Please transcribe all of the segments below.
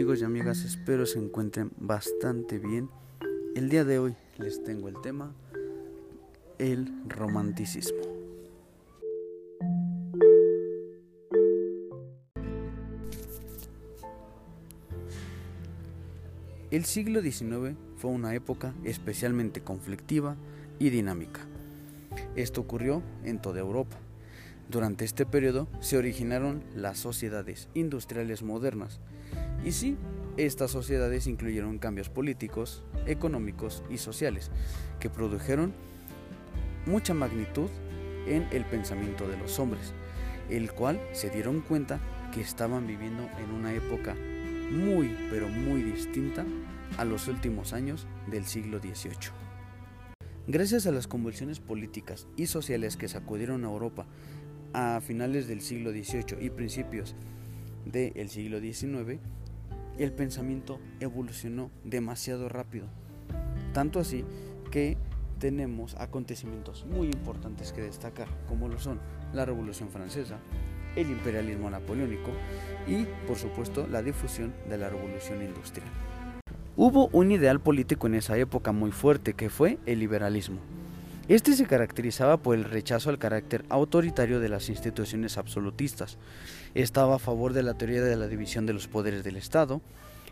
amigos y amigas? Espero se encuentren bastante bien. El día de hoy les tengo el tema, el romanticismo. El siglo XIX fue una época especialmente conflictiva y dinámica. Esto ocurrió en toda Europa. Durante este periodo se originaron las sociedades industriales modernas. Y sí, estas sociedades incluyeron cambios políticos, económicos y sociales que produjeron mucha magnitud en el pensamiento de los hombres, el cual se dieron cuenta que estaban viviendo en una época muy pero muy distinta a los últimos años del siglo XVIII. Gracias a las convulsiones políticas y sociales que sacudieron a Europa a finales del siglo XVIII y principios del siglo XIX, el pensamiento evolucionó demasiado rápido. Tanto así que tenemos acontecimientos muy importantes que destacar, como lo son la Revolución Francesa, el imperialismo napoleónico y, por supuesto, la difusión de la Revolución Industrial. Hubo un ideal político en esa época muy fuerte que fue el liberalismo. Este se caracterizaba por el rechazo al carácter autoritario de las instituciones absolutistas. Estaba a favor de la teoría de la división de los poderes del Estado,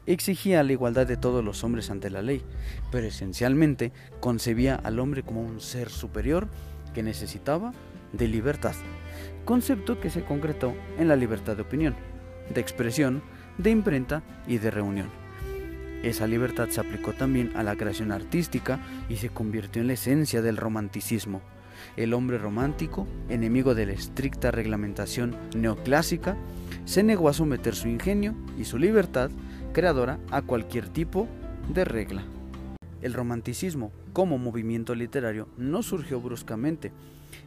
exigía la igualdad de todos los hombres ante la ley, pero esencialmente concebía al hombre como un ser superior que necesitaba de libertad, concepto que se concretó en la libertad de opinión, de expresión, de imprenta y de reunión. Esa libertad se aplicó también a la creación artística y se convirtió en la esencia del romanticismo. El hombre romántico, enemigo de la estricta reglamentación neoclásica, se negó a someter su ingenio y su libertad creadora a cualquier tipo de regla. El romanticismo, como movimiento literario, no surgió bruscamente.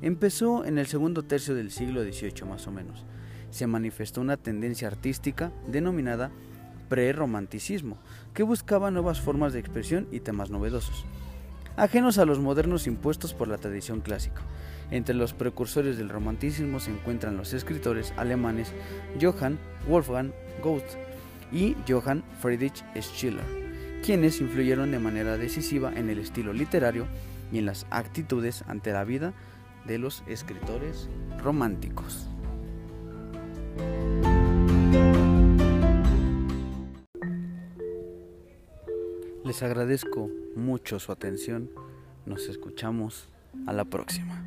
Empezó en el segundo tercio del siglo XVIII más o menos. Se manifestó una tendencia artística denominada pre-romanticismo, que buscaba nuevas formas de expresión y temas novedosos, ajenos a los modernos impuestos por la tradición clásica. Entre los precursores del romanticismo se encuentran los escritores alemanes Johann Wolfgang Goethe y Johann Friedrich Schiller, quienes influyeron de manera decisiva en el estilo literario y en las actitudes ante la vida de los escritores románticos. Les agradezco mucho su atención. Nos escuchamos a la próxima.